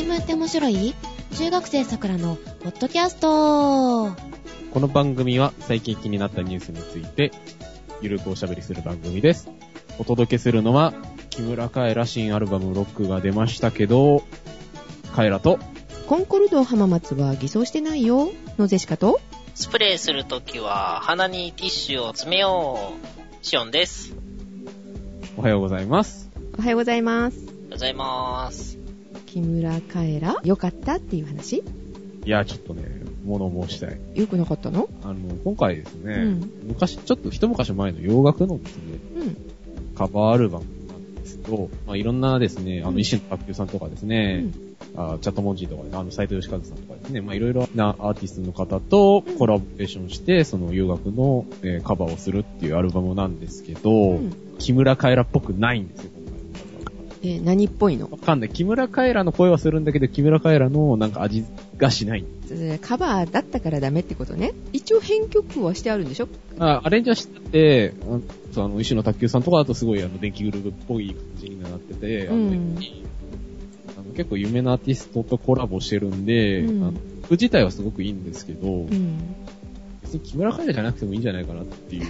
新聞って面白い？中学生さくらのポッドキャストこの番組は最近気になったニュースについて、ゆるくおしゃべりする番組です。お届けするのは、木村カエラ新アルバムロックが出ましたけど、カエラと、コンコルド浜松は偽装してないよ。のゼシカと、スプレーするときは鼻にティッシュを詰めよう。シオンです。おはようございます。おはようございます。おはようございます。木村カエラ、よかったっていう話？いや、ちょっとね、物申したい。よくなかったの？あの、今回ですね、うん。昔、ちょっと一昔前の洋楽のですね、うん。カバーアルバムなんですけど、まあ、いろんなですね、あの、うん。石野卓球さんとかですね、あチャットモンジーとかね、あの、斎藤義和さんとかですね、まあ、いろいろなアーティストの方とコラボレーションして、その洋楽の、えーカバーをするっていうアルバムなんですけど、うん。木村カエラっぽくないんですよ、えー何っぽいの？わかんない。木村カエラの声はするんだけど、木村カエラのなんか味がしない。えーカバーだったからダメってことね。一応編曲はしてあるんでしょ？あアレンジはしてて、あの、石野卓球さんとかだとすごいあの、電気グルーヴっぽい感じになってて、うんあの結構有名なアーティストとコラボしてるんで、うんあの曲自体はすごくいいんですけど、うん。別に木村カエラじゃなくてもいいんじゃないかなっていう、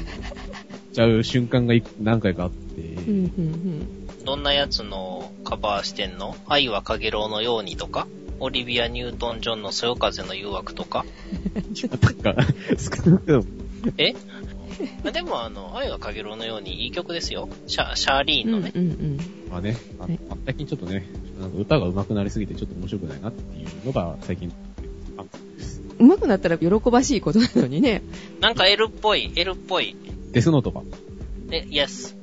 ちゃう瞬間がい何回かあって、うん、うん、どんなやつのカバーしてんの？愛はかげろうのようにとか？オリビア・ニュートン・ジョンのそよ風の誘惑とか？なんか、少なくとも、え？でもあの、愛はかげろうのようにいい曲ですよ。シャシャーリーうん。うん、ンのね。うん、まあね、あはい最近ちょっとね、なんか歌が上手くなりすぎてちょっと面白くないなっていうのが最近。上手くなったら喜ばしいことなのにね。なんか L っぽい、L っぽい。デスノートか。で、Yes。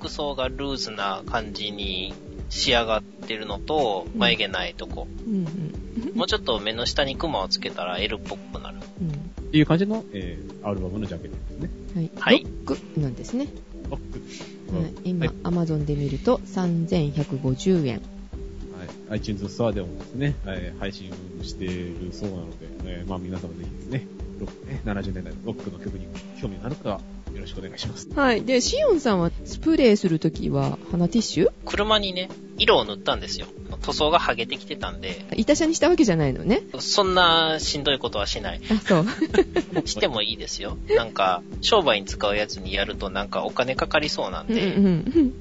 服装がルーズな感じに仕上がってるのと、うん眉毛ないとこ。うん、うん。もうちょっと目の下にクマをつけたら L っぽくなる。うん。っていう感じの、えー、アルバムのジャケットですね。はい。はいロックなんですね。ロック。はい、今、はいアマゾンで見ると3150円。はい。iTunes ストアでもですね、はい配信しているそうなので、えーまあ皆様ぜひですね、ロックね、70年代のロックの曲に興味がある方はよろしくお願いします。はい。で、シオンさんはスプレーするときは鼻ティッシュ？車にね、色を塗ったんですよ。塗装が剥げてきてたんで、板車にしたわけじゃないのね？そんなしんどいことはしない。あ、そう。してもいいですよ。なんか、商売に使うやつにやるとなんかお金かかりそうなんうんで、うんうん。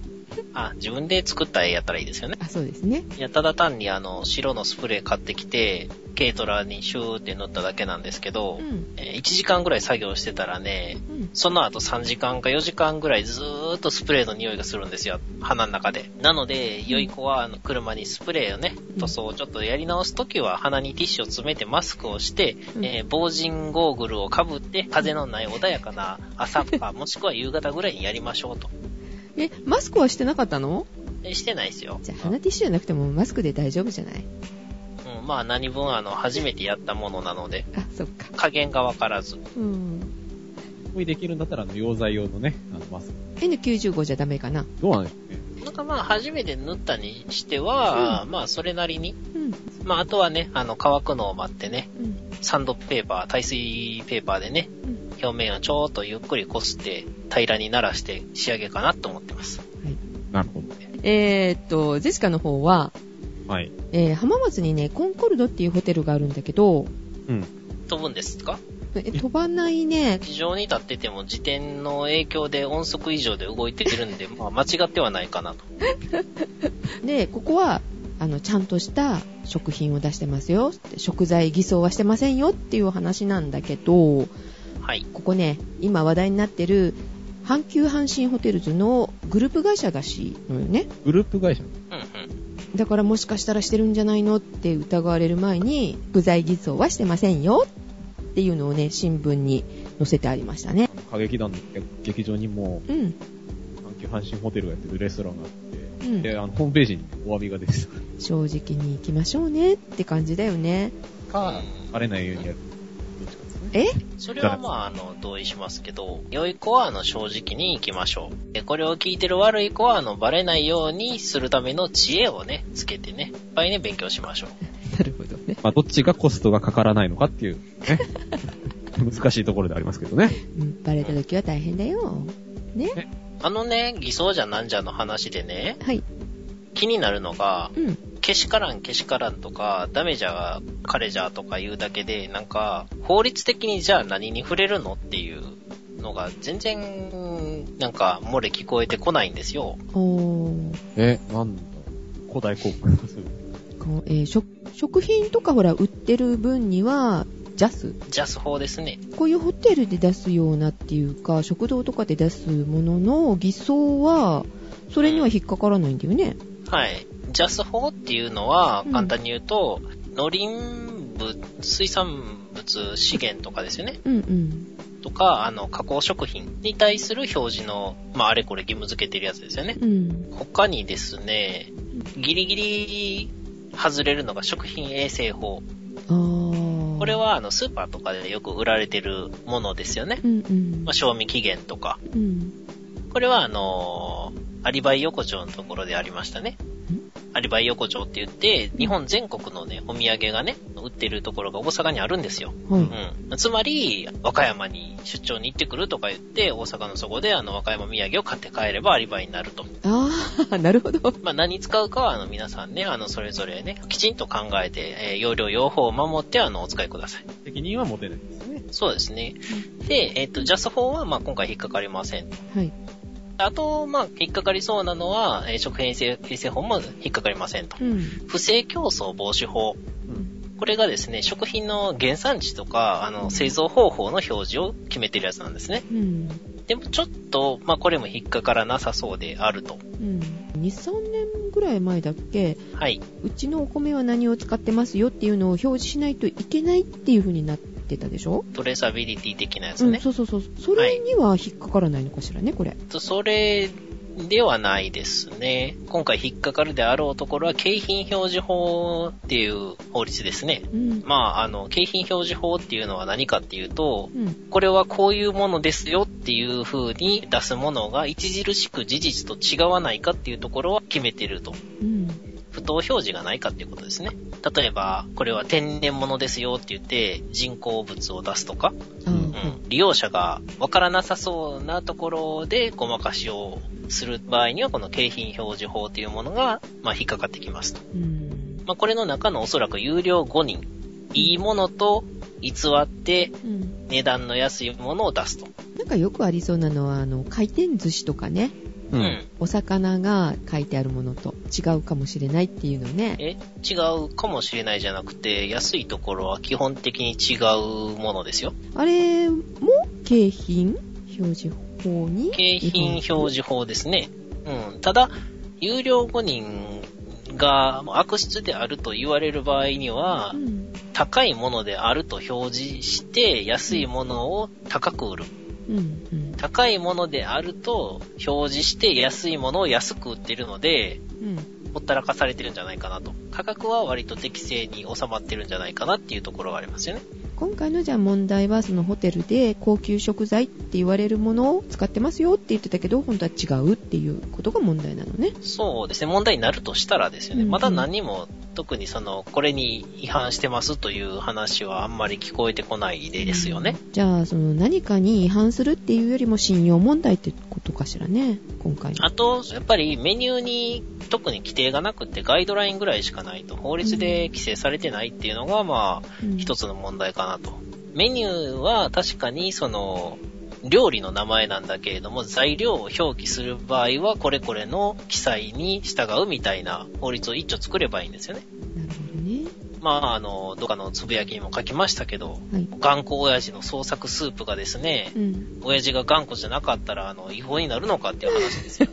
あ、自分で作った絵やったらいいですよね。あ、そうですね。いや、ただ単にあの、白のスプレー買ってきて、軽トラにシューって塗っただけなんですけどう、ん。えー1時間ぐらい作業してたらね、うん。その後3時間か4時間ぐらいずーっとスプレーの匂いがするんですよ。鼻の中で。なので、良い子はあの車にスプレーをね、塗装をちょっとやり直すときは鼻にティッシュを詰めてマスクをして、うんえー防塵ゴーグルをかぶって風のない穏やかな朝か もしくは夕方ぐらいにやりましょうと。え、マスクはしてなかったの？えしてないですよ。じゃあ鼻ティッシュじゃなくてもマスクで大丈夫じゃない？うん、まあ何分あの、初めてやったものなので、あ、そっか。加減がわからず。うん。こうできるんだったら、あの、溶剤用のね、あの、マスク。N95 じゃダメかな？どうなんでしょうね。なんかまあ初めて塗ったにしては、まあそれなりに。うん。まああとはね、あの乾くのを待ってね、うん。サンドペーパー、耐水ペーパーでね、うん。表面をちょーっとゆっくりこすって平らにならして仕上げかなと思ってます。なるほど。えーっと、ゼシカの方は、はい。えー浜松にね、コンコルドっていうホテルがあるんだけど、うん。飛ぶんですか？え飛ばないね。地上に立ってても自転の影響で音速以上で動いてるんで、まあ間違ってはないかなと。で、ここは、あの、ちゃんとした食品を出してますよ。食材偽装はしてませんよっていうお話なんだけど、はい。ここね、今話題になってる、阪急阪神ホテルズのグループ会社らしいのよね。グループ会社？うんうん。だからもしかしたらしてるんじゃないのって疑われる前に、具材偽装はしてませんよっていうのをね、新聞に載せてありましたね。歌劇団の劇場にも、うん。阪急阪神ホテルがやってるレストランがあって、うんで、あの、ホームページにお詫びが出て正直に行きましょうねって感じだよね。た。か、バレないようにやる。え？それはまあ、あの、同意しますけど、良い子は、あの、正直に行きましょう。で、これを聞いてる悪い子は、あの、バレないようにするための知恵をね、つけてね、いっぱいね、勉強しましょう。なるほどね。まあ、どっちがコストがかからないのかっていう、ね。難しいところでありますけどね。うん、バレた時は大変だよ。ね。あのね、偽装じゃなんじゃの話でね、はい。気になるのが、うん。けしからんけしからんとか、ダメじゃ彼じゃとか言うだけで、なんか、法律的にじゃあ何に触れるのっていうのが全然、なんか、漏れ聞こえてこないんですよ。え、なんだ？古代広告する。えー食食品とかほら売ってる分にはジャス？ジャス法ですね。こういうホテルで出すようなっていうか食堂とかで出すものの偽装はそれには引っかからないんだよね。はい。ジャス法っていうのはうん、簡単に言うと、農林部、水産物資源とかですよね。うんうん。とか、あの、加工食品に対する表示の、まあ、あれこれ義務付けてるやつですよね。うん。他にですね、ギリギリ外れるのが食品衛生法。これ、は、あの、スーパーとかでよく売られてるものですよね。うんうんまあ、。賞味期限とか。うん。これは、あのアリバイ横丁のところでありましたね。アリバイ横丁って言って、日本全国のね、お土産がね、売ってるところが大阪にあるんですよ。はい。うん。つまり、和歌山に出張に行ってくるとか言って、大阪のそこであの、和歌山土産を買って帰ればアリバイになると。あー、なるほど。まあ、何使うかは、あの、皆さんね、あの、それぞれね、きちんと考えて、えー容量用法を守って、あの、お使いください。責任は持てないですね。そうですね。で、えっ、と、ジャス法は、まあ、今回引っかかりません。はい。あと、まあ、引っかかりそうなのは、えー食品衛生衛生法も引っかかりませんと。うん。不正競争防止法。これがですね、食品の原産地とか、あの、製造方法の表示を決めてるやつなんですね。うん。でもちょっと、まあ、これも引っかからなさそうであると。うん。2、3年ぐらい前だっけ、はい。うちのお米は何を使ってますよっていうのを表示しないといけないっていう風になってたでしょ？トレーサビリティ的なやつうん、ね。そうそうそう。それには引っかからないのかしらね、これ。とそれではないですね。今回引っかかるであろうところは、景品表示法っていう法律ですね。うん。まあ、あの、景品表示法っていうのは何かっていうと、うん。これはこういうものですよっていう風に出すものが著しく事実と違わないかっていうところは決めてると。うん。不当表示がないかっていうことですね。例えば、これは天然物ですよって言って人工物を出すとか、あーうん、利用者がわからなさそうなところでごまかしをする場合には、この景品表示法っていうものが、まあ、引っかかってきますと。うん。まあ、これの中のおそらく有料5人、いいものと偽ってうん。値段の安いものを出すと。なんかよくありそうなのは、あの、回転寿司とかね、う。うんん。お魚が書いてあるものと違うかもしれないっていうのね。え、違うかもしれないじゃなくて、安いところは基本的に違うものですよ。あれも景品？表示法に？景品表示法ですね。うん。ただ、有料5人が悪質であると言われる場合にはう、ん。高いものであると表示して、安いものを高く売る。うん。うん。高いものであると表示して、安いものを安く売ってるので、うん。ほったらかされてるんじゃないかなと。価格は割と適正に収まってるんじゃないかなっていうところがありますよね。今回のじゃあ問題はそのホテルで高級食材って言われるものを使ってますよって言ってたけど本当は違うっていうことが問題なのね。そうですね。問題になるとしたらですよね。うんうんまだ何も特にその、これに違反してますという話はあんまり聞こえてこないですよね。じゃあその何かに違反するっていうよりも信用問題ってことかしらね。今回の。あと、やっぱりメニューに特に規定がなくてガイドラインぐらいしかないと、法律で規制されてないっていうのが、まあ、うん一つの問題かなと。メニューは確かにその、料理の名前なんだけれども、材料を表記する場合は、これこれの記載に従うみたいな法律を一丁作ればいいんですよね。なるほどね。まあ、あの、どっかのつぶやきにも書きましたけど、はい。頑固親父の創作スープがですね、うん。親父が頑固じゃなかったら、あの、違法になるのかっていう話ですよ。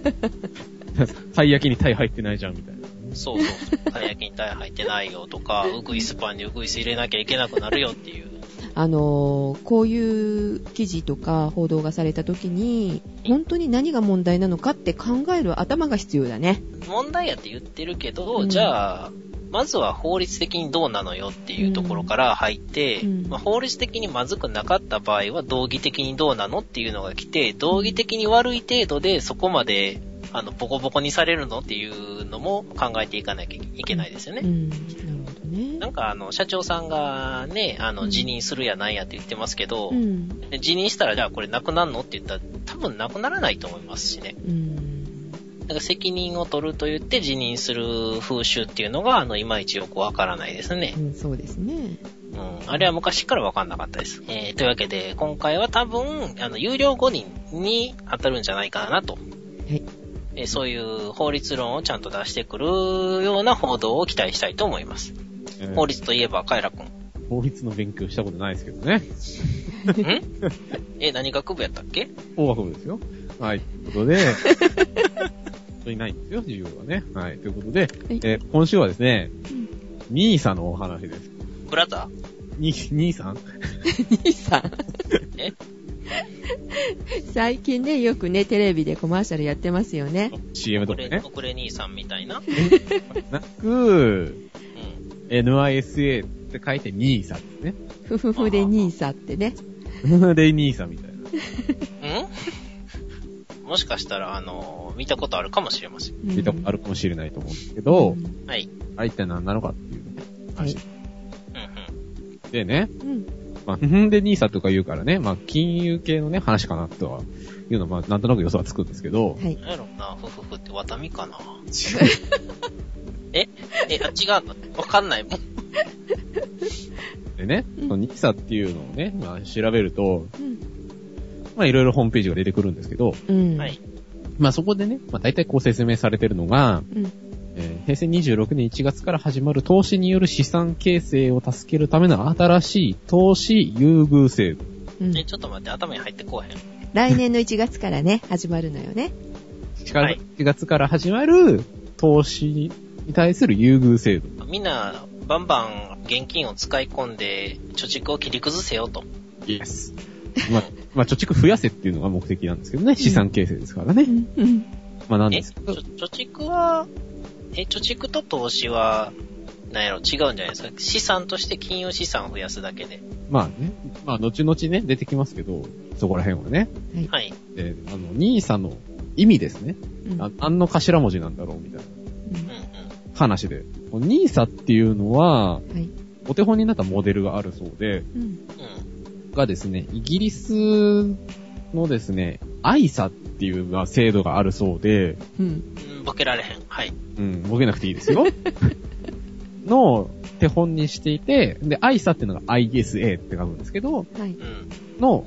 たい焼きにタイ入ってないじゃん、みたいな。そうそう。たい焼きにタイ入ってないよとか、ウグイスパンにウグイス入れなきゃいけなくなるよっていう。あのーこういう記事とか報道がされた時に本当に何が問題なのかって考える頭が必要だね。問題やって言ってるけど、うんじゃあ、まずは法律的にどうなのよっていうところから入って、うんまあ、法律的にまずくなかった場合は道義的にどうなのっていうのが来て、道義的に悪い程度でそこまで、あの、ボコボコにされるのっていうのも考えていかなきゃいけないですよね。うん。ねな。んかあの、社長さんがね、あの、うん辞任するやなんやって言ってますけど、うん。辞任したらじゃあこれなくなるのって言ったら多分なくならないと思いますしね。うん。だから責任を取ると言って辞任する風習っていうのが、あの、いまいちよくわからないですねう。ん、そうですね。うん。あれは昔からわかんなかったです。えー、というわけで、今回は多分、あの、有料5人に当たるんじゃないかなと。はい。えーそういう法律論をちゃんと出してくるような報道を期待したいと思います。えー法律といえば、カエラくん。法律の勉強したことないですけどね。ん？え、何学部やったっけ？法学部ですよ。はい。ということで、本当にないんですよ、授業はね。はい。ということで、いえー今週はですね、うんニーサのお話です。ブラザに、兄さん？兄さん。え？最近ね、よくね、テレビでコマーシャルやってますよね。?CM とかね。遅れ兄さんみたいな。なく、うん。NISA って書いてニーサですね。ふふふで兄さんってね。で、ニーサみたいな。ん？もしかしたら、あの、見たことあるかもしれません。見たことあるかもしれないと思うんですけど、うんはい。あれ一体何なのかっていう話。はいうんうん。でね、うん。まあ、んでニーサとか言うからね、まあ、金融系のね、話かなとは、いうのは、まあ、なんとなく予想はつくんですけど、はい。なんやろな、ふふふってワタミかな。え？え、あ、違うのわかんないもん。でね、うんそのニーサっていうのをね、まあ、調べると、うん。まあ、いろいろホームページが出てくるんですけど、うん。はい。まあ、そこでね、まあ、大体こう説明されてるのが、うん。えー平成26年1月から始まる投資による資産形成を助けるための新しい投資優遇制度。うんえ、ちょっと待って、頭に入ってこうへん。来年の1月からね、始まるのよね。はい1月から始まる投資に対する優遇制度。みんな、バンバン現金を使い込んで、貯蓄を切り崩せよと。イエス。まあ、まあ、貯蓄増やせっていうのが目的なんですけどね、資産形成ですからね。うん。うん。まあ、なんえ、ですけど、貯蓄は、え、貯蓄と投資は、なんやろ、違うんじゃないですか？資産として金融資産を増やすだけで。まあね、まあ、後々ね、出てきますけど、そこら辺はね。はい。で、あの、ニーサの意味ですね。うんあ何の頭文字なんだろうみたいなうんうん。話で。ニーサっていうのは、はい。お手本になったモデルがあるそうで、うん。うん。がですね、イギリスのですね、アイサっていうまあ制度があるそうで、うん。うん。ボケられへん。はい。うん、ボケなくていいですよ。の手本にしていて、で、アイサっていうのが ISA って書くんですけど、はい。うん。の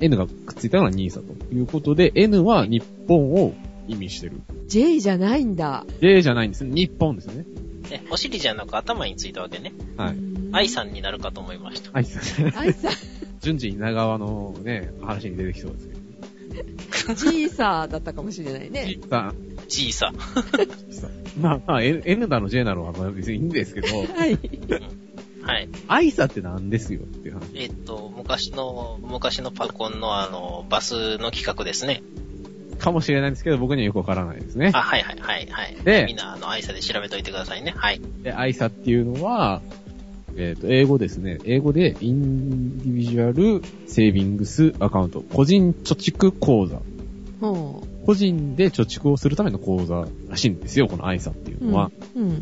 N がくっついたのがニーサということで、N は日本を意味してる。J じゃないんだ。J じゃないんですね。日本ですね。え、お尻じゃなく頭についたわけね。はい。愛さんになるかと思いました。アイサ。アイさん、順次稲川のね、話に出てきそうですけど。G サーだったかもしれないね。さ小さ。さ まあまあ、N だの J だのはまあ別にいいんですけど、はい。はい。アイサってなんですよっていう話。えっと、昔の、昔のパコンのあの、バスの企画ですね。かもしれないんですけど、僕にはよくわからないですね。あ、はいはいはいはい。でみんな、あの、愛さで調べといてくださいね。はい。で、アイサっていうのは、えっ、と、英語ですね。英語で、インディビジュアルセービングスアカウント。個人貯蓄口座。ほ個人で貯蓄をするための口座らしいんですよ、このアイサっていうう。のは。うん。うんうん。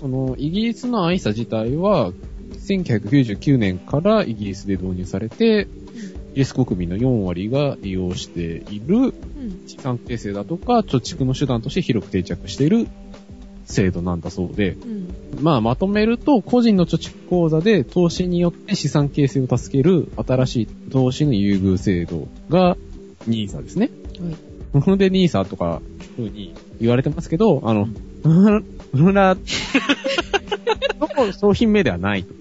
この、イギリスのアイサ自体は、1999年からイギリスで導入されて、イギリス国民の4割が利用しているうん。資産形成だとか、貯蓄の手段として広く定着している制度なんだそうで、うん。まあまとめると、個人の貯蓄口座で投資によって資産形成を助ける新しい投資の優遇制度が NISA ですね。はい。それで NISA とか、ふうに言われてますけど、あの、うら、うら、の商品名ではないと。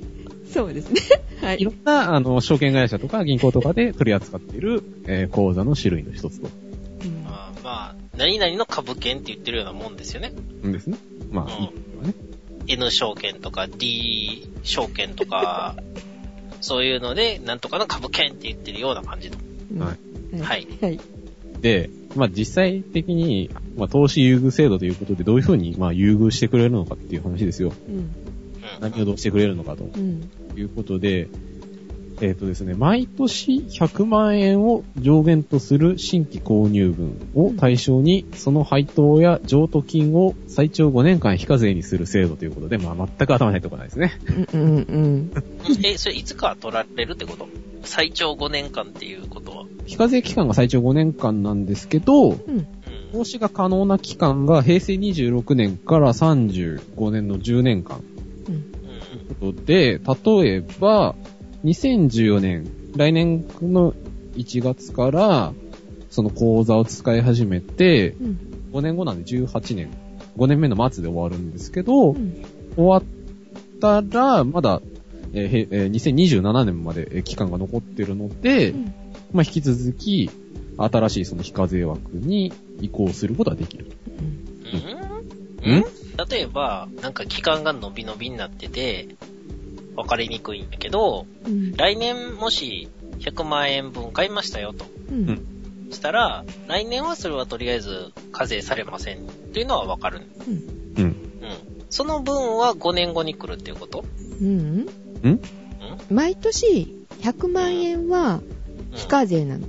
そうですね。はいい。ろんな、あの、証券会社とか銀行とかで取り扱っている、えー口座の種類の一つと。うんまあ、何々の株券って言ってるようなもんですよね。んですね。まあ、うん。N 証券とか D 証券とか、そういうので、なんとかの株券って言ってるような感じと。はいはい。はい。で、まあ実際的に、まあ投資優遇制度ということでどういうふうに、まあ優遇してくれるのかっていう話ですよ。うん。うん何をどうしてくれるのかとうん。いうことで、えっ、とですね、毎年100万円を上限とする新規購入分を対象に、その配当や譲渡金を最長5年間非課税にする制度ということで、まあ全く頭に入ってこないですね。うん。うん。うん。え、それいつか取られるってこと？最長5年間っていうことは？非課税期間が最長5年間なんですけど、うん。うん。投資が可能な期間が平成26年から35年の10年間。うん。うん。ということで、例えば、2014年、来年の1月から、その口座を使い始めて、うん。5年後なんで18年、5年目の末で終わるんですけど、うん。終わったら、まだ、えーへえー2027年までえー期間が残ってるので、うんまあ、引き続き、新しいその非課税枠に移行することができる。うんん？例えば、なんか期間が伸び伸びになってて、分かりにくいんだけど、うん。来年もし100万円分買いましたよと。うん。したら、来年はそれはとりあえず課税されませんっていうのは分かる。うん。うん。その分は5年後に来るっていうこと？うん。ん？毎年100万円はうん非課税なの。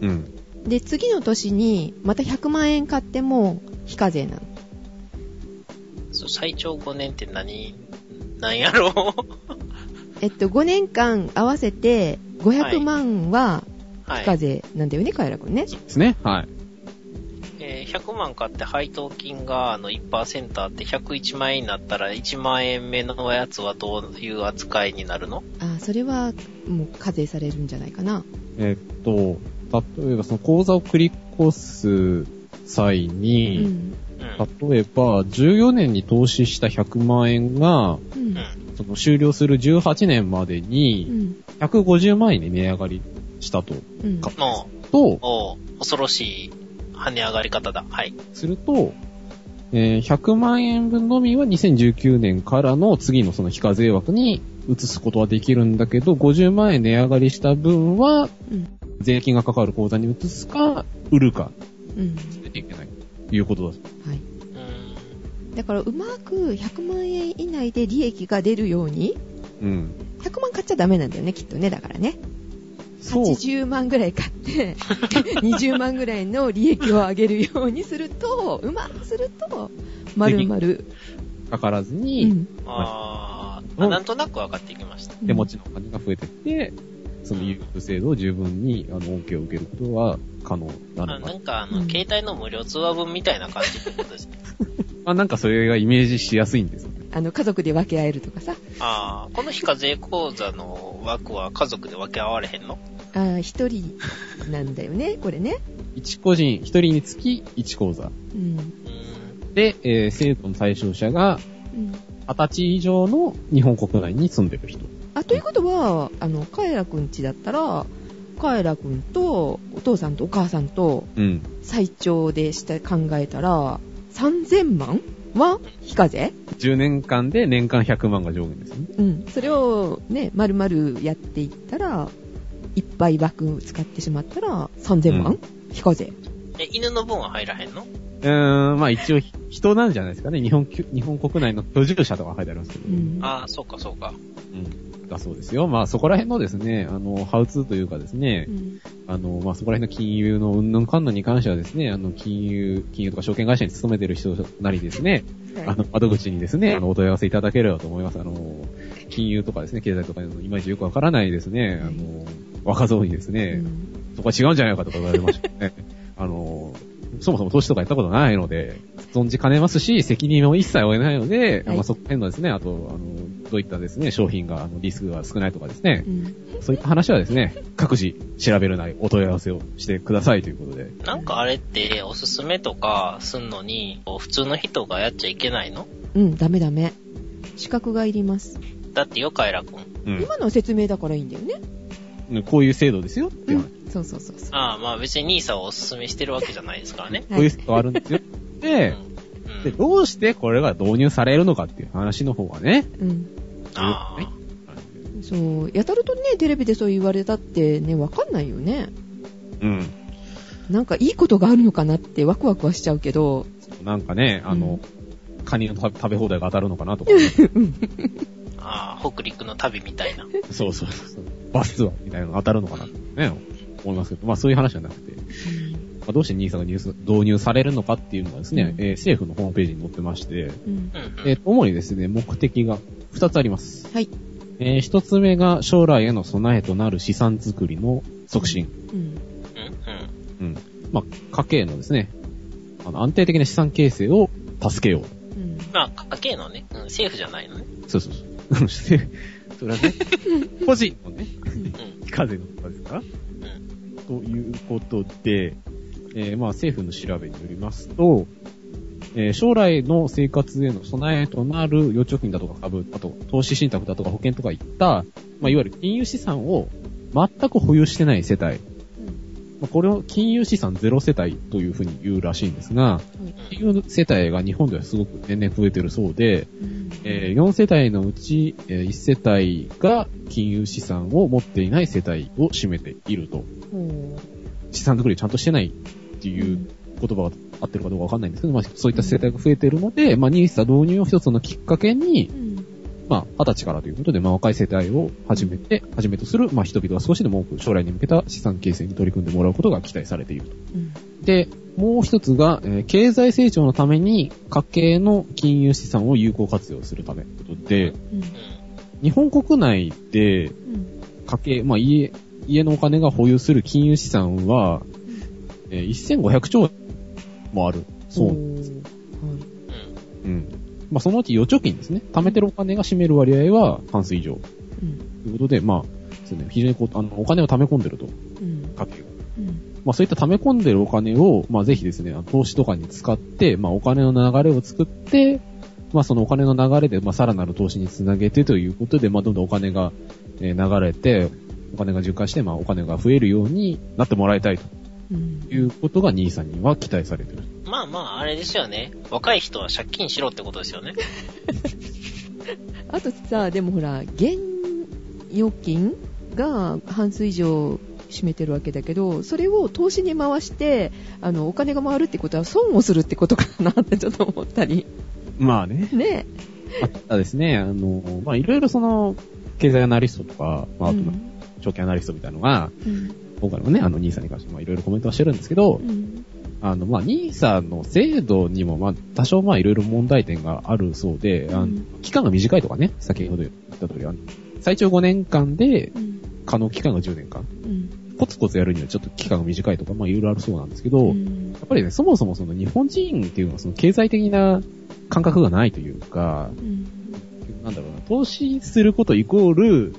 うん。で、次の年にまた100万円買っても非課税なの。そう最長5年って何、なんやろうえっと、5年間合わせて500万ははい。非課税なんだよね、カエラ君ね。ですね。はい。えー100万買って配当金があの1%あって101万円になったら1万円目のやつはどういう扱いになるの？あ、それはもう課税されるんじゃないかな。えっと、例えばその口座を繰り越す際うに、ん。うん。例えば14年に投資した100万円が。その終了する18年までうにん。150万円に値上がりしたと、うん。と、恐ろしい跳ね上がり方だ。はい。すると、えー100万円分のみは2019年からの次のその非課税枠に移すことはできるんだけど、50万円値上がりした分は、うん。税金がかかる口座に移すか、売るか、うん。しないといけない。ということだ。はい。うん。だからうまく100万円以内で利益が出るように、うん。100万買っちゃダメなんだよね、きっとね、だからね。そう。80万ぐらい買って、20万ぐらいの利益を上げるようにすると、うまくすると、丸々、かからずうに、ん。あーうんあ、なんとなく分かってきました。手持ちのお金が増えてって、その優遇制度を十分に、あの、恩恵を受けることは可能なのかあなんか、あの、うん携帯の無料通話分みたいな感じってことですね。まあなんかそれがイメージしやすいんです。あの、家族で分け合えるとかさ、ああ、この非課税口座の枠は家族で分け合われへんの？あー一人なんだよね、これね。一個人、一人につき一口座。うん。で、えー制度の対象者が、うん。二十歳以上の日本国内に住んでる人。あ、ということは、あの、カエラくんちだったら、カエラくんとお父さんとお母さんとうん。最長でして考えたら、3000万は非課税？10年間で年間100万が上限ですよね。うん。それをね、丸々やっていったら、いっぱい枠使ってしまったら、3000万、うん非課税。え、犬の分は入らへんの？うーん、まあ一応ひ人なんじゃないですかね。日本きゅ、日本国内の居住者とか書いてありますけど。うん。ああ、そうかそうか。うん。だそうですよ。まあそこら辺のですね、あの、ハウツーというかですねう、んあの、まあそこら辺の金融のうんぬんかんぬんに関してはですね、あの、金融、金融とか証券会社に勤めてる人なりですね、あの、窓口にですね、あの、お問い合わせいただければと思います。あの、金融とかですね、経済とかのいまいちよくわからないですね、あの、若造にですね、うんそこは違うんじゃないかとか言われましたね。あの、そもそも投資とかやったことないので、存じかねますし、責任も一切負えないので、はいまあそこら辺のですね、あと、あの、どういったですね、商品が、あの、リスクが少ないとかですねう、んそういった話はですね、各自調べるなりお問い合わせをしてくださいということで。なんかあれっておすすめとかすんのに、普通の人がやっちゃいけないの？うん、ダメダメ。資格がいります。だってよ、カエラくん。うん今のは説明だからいいんだよね。こういう制度ですよっていう話、うん、そうそうそうそう。ああ、まあ別に NISA をおすすめしてるわけじゃないですからね。こういう制度があるんですよ。で、うん。で、うん、どうしてこれが導入されるのかっていう話の方がね、うん。あはいそう、やたらとね、テレビでそう言われたってね、わかんないよね。うん。なんかいいことがあるのかなってワクワクはしちゃうけど、なんかね、あの、カニの食べ放題が当たるのかなとか、あ、ああ、北陸の旅みたいな。そうそうそう。バスツアーみたいなのが当たるのかなってね、思いますけど、まあそういう話じゃなくて、まあ、どうして NISA がニュース導入されるのかっていうのがですね、うんえー政府のホームページに載ってまして、うん。えー主にですね、目的が2つあります。はい。えー一つ目が将来への備えとなる資産作りの促進。うん。うん、うん。うん。まあ、家計のですね、あの安定的な資産形成を助けよう。うん。まあ、家計のね、うん、政府じゃないのね。そうそうそう。それはね、個人のね、うん。非課税の方ですか？ら。うん。ということで、えーまあ政府の調べによりますと、えー将来の生活への備えとなる預貯金だとか株、あと投資信託だとか保険とかいった、まあ、いわゆる金融資産を全く保有してない世帯。まあ、これを金融資産ゼロ世帯というふうに言うらしいんですが、金融世帯が日本ではすごく年々増えてるそうで、うん。えー4世帯のうち、え1世帯が金融資産を持っていない世帯を占めていると。ほ資産作りちゃんとしてないっていう言葉が合ってるかどうかわかんないんですけど、まあそういった世帯が増えているので、まあ NISA 導入を一つのきっかけに。まあ二十歳からということで、まあ若い世帯を始めて、はじめとする、まあ人々が少しでも多く将来に向けた資産形成に取り組んでもらうことが期待されていると。うん。で、もう一つが、えー経済成長のために家計の金融資産を有効活用するためということで、うん。日本国内でうん。家計、まあ家、家のお金が保有する金融資産は、えー1500兆円もある。そう。はい。うん。まあそのうち預貯金ですね。貯めてるお金が占める割合は半数以上。うん。ということで、まあ、そうね、非常にこう、あの、お金を貯め込んでると、うん。家計が。うん。まあそういった貯め込んでるお金を、まあぜひですね、投資とかに使って、まあお金の流れを作って、まあそのお金の流れで、まあさらなる投資につなげてということで、まあどんどんお金が、え流れて、お金が循環して、まあお金が増えるようになってもらいたいと。いうことが NISA には期待されてる。まあまあ、あれですよね。若い人は借金しろってことですよね。あとさ、でもほら、現預金が半数以上占めてるわけだけど、それを投資に回して、あの、お金が回るってことは損をするってことかなってちょっと思ったり。まあね。ね。あったですね、あの、まあいろいろその、経済アナリストとか、まああと、うん証券アナリストみたいなのが、うん。今回のね、あの NISA に関して、まあいろいろコメントはしてるんですけど、うん。あの、まあ、NISA の制度にも、まあ、多少、まあ、いろいろ問題点があるそうで、あのうん期間が短いとかね、先ほど言った通り、あの最長5年間で、うん。可能期間が10年間。うん。コツコツやるにはちょっと期間が短いとか、まあ、いろいろあるそうなんですけど、やうんっぱりね、そもそもその日本人っていうのは、その経済的な感覚がないというか、うん。なんだろうな、投資することイコール、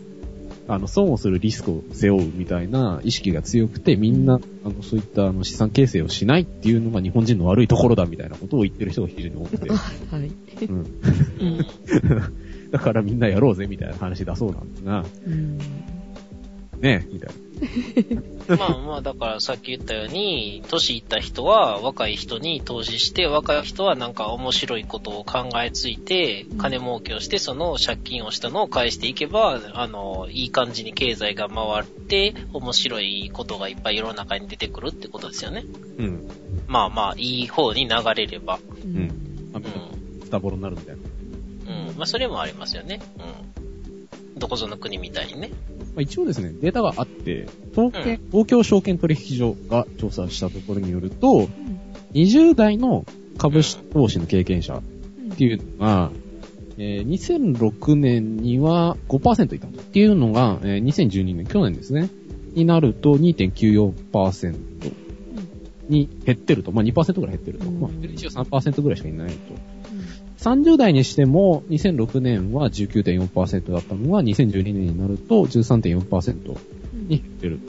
あの、損をするリスクを背負うみたいな意識が強くて、みんな、あの、そういったあの資産形成をしないっていうのが日本人の悪いところだみたいなことを言ってる人が非常に多くて。はい。うん。うん。だからみんなやろうぜみたいな話だそうなんですが、うん。ねみたいまあまあ、だからさっき言ったように、年いった人は若い人に投資して、若い人はなんか面白いことを考えついて、金儲けをして、その借金をしたのを返していけば、あの、いい感じに経済が回って、面白いことがいっぱい世の中に出てくるってことですよね。な。うん。まあまあ、いい方に流れれば。ううん。まあ、うみん。スタボロになるみたいな。うん。まあ、それもありますよね。うん。どこぞの国みたいにね。まあ、一応ですね、データがあって、東京、東京証券取引所が調査したところによると、20代の株式投資の経験者っていうのが、えー2006年には5%いたと。っていうのが、えー2012年、去年ですね。になると2.94%に減ってると。まあ2%ぐらい減ってると。うんまあ、一応3%ぐらいしかいないと。30代にしても、2006年は19.4%だったのが、2012年になると13.4%に減ってる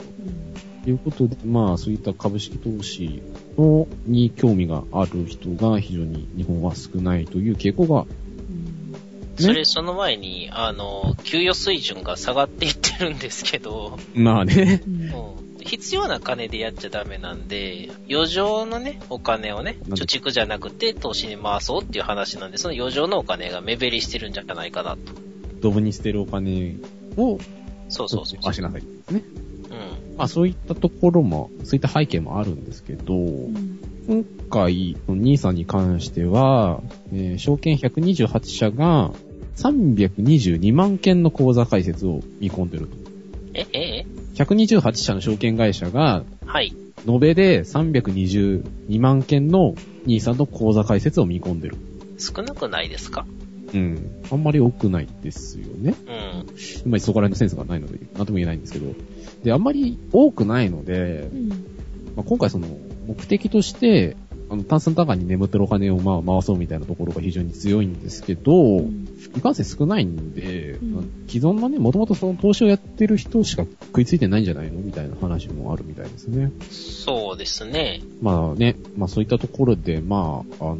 ということで、まあ、そういった株式投資のに興味がある人が非常に日本は少ないという傾向が、それ、その前に、あの、給与水準が下がっていってるんですけど、まあね、うん必要な金でやっちゃダメなんで、余剰のね、お金をね、貯蓄じゃなくて投資に回そうっていう話なんで、その余剰のお金が目減りしてるんじゃないかなと。ドブに捨てるお金をそうそうそう。回しなさいね。うん。まあそういったところも、そういった背景もあるんですけど、今回、NISA に関しては、えー証券128社が322万件の口座開設を見込んでると。え、え、え？128社の証券会社が、はい。延べで322万件の NISA の口座開設を見込んでる。少なくないですか？うん。あんまり多くないですよね。うん。今そこら辺のセンスがないので、なんとも言えないんですけど。で、あんまり多くないので、まあ、今回その、目的として、あの、炭酸タカに眠ってるお金をまあ回そうみたいなところが非常に強いんですけど、いかんせん少ないんで、ん既存のね、もともとその投資をやってる人しか食いついてないんじゃないのみたいな話もあるみたいですね。そうですね。まあね、まあそういったところで、まあ、あの、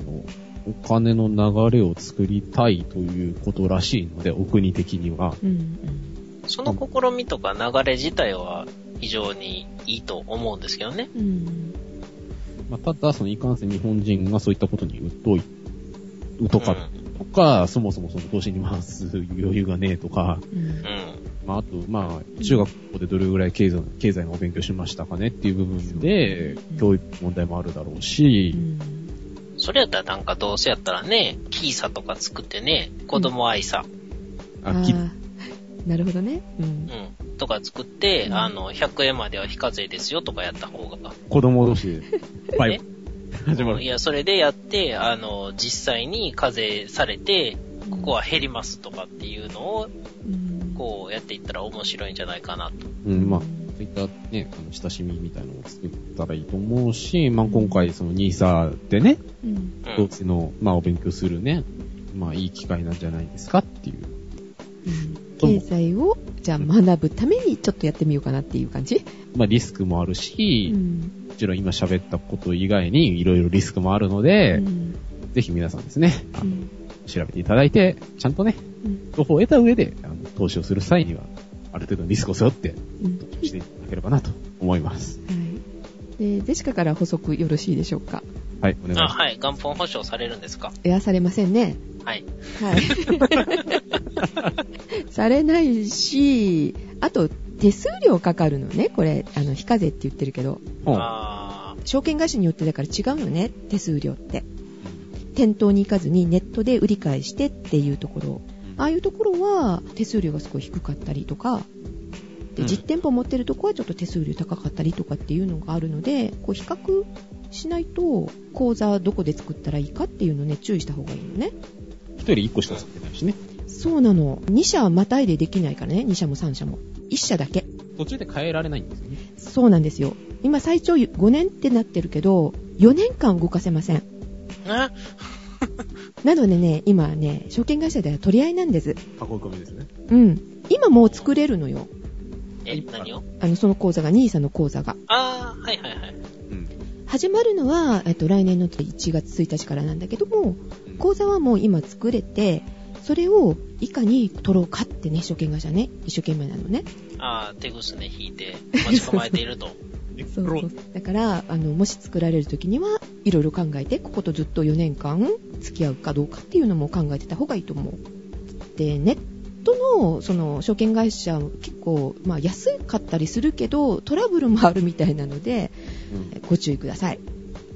お金の流れを作りたいということらしいので、お国的には。うんうんその試みとか流れ自体は非常にいいと思うんですけどね。うんまあ、ただ、そのいかんせん日本人がそういったことに疎い、疎かったとか、そもそもその投資に回す余裕がねえとか、うん。うん。まあ、あと、まあ、中学校でどれぐらい経済経済のお勉強しましたかねっていう部分で教育問題もあるだろうし。う、ん。それやったらなんかどうせやったらね、キーサとか作ってね、子供愛さ、あきー。なるほどね。うん。うん、とか作って、うん。あの、100円までは非課税ですよとかやった方が。子供同士で、バイえ？始まる。いや、それでやって、あの、実際に課税されて、ここは減りますとかっていうのを、うんこうやっていったら面白いんじゃないかなと。うん、まあ、そういったね、あの親しみみたいなのを作ったらいいと思うし、まあ今回その NISA でね、うんうん投資の、まあお勉強するね、まあいい機会なんじゃないですかっていう。経済をじゃあ学ぶためにちょっとやってみようかなっていう感じ、まあリスクもあるし、うん。もちろん今喋ったこと以外にいろいろリスクもあるので、うん。ぜひ皆さんですね、あのうん。調べていただいて、ちゃんとね、うん。情報を得た上で、あの投資をする際には、ある程度のリスクを背負って、うん。投資していただければなと思います。はい。でジェシカから補足よろしいでしょうか？はい、お願いしあ、ます。はい。元本保証されるんですか？いやされませんね。はい。はい。されないし、あと、手数料かかるのね、これ、あの、非課税って言ってるけど、証券会社によってだから違うのね、手数料って。店頭に行かずにネットで売り買いしてっていうところ。ああいうところは手数料がすごい低かったりとか、で、うん実店舗持ってるとこはちょっと手数料高かったりとかっていうのがあるので、こう比較しないと、口座どこで作ったらいいかっていうのね、注意した方がいいのね。一人一個しか作ってないしね。そうなの。2社またいでできないからね、2社も3社も。1社だけ。途中で変えられないんですよね。そうなんですよ。今最長5年ってなってるけど、4年間動かせません。ー。あ なのでね、今ね、証券会社では取り合いなんです。囲い込みですね。うん。今もう作れるのよ。え、何を？あの、その口座が、NISA の口座が。あー、はいはいはい。うん。始まるのは、えっと、来年の1月1日からなんだけども、口座はもう今作れて、それをいかに取ろうかってね、証券会社ね、一生懸命なのね。あー、手ぐすね引いて、待ち構えていると。そうそう。だから、あの、もし作られる時には、いろいろ考えて、こことずっと4年間付き合うかどうかっていうのも考えてた方がいいと思う。で、ネットの、その、証券会社、結構、まあ、安かったりするけど、トラブルもあるみたいなので、うん。ご注意ください。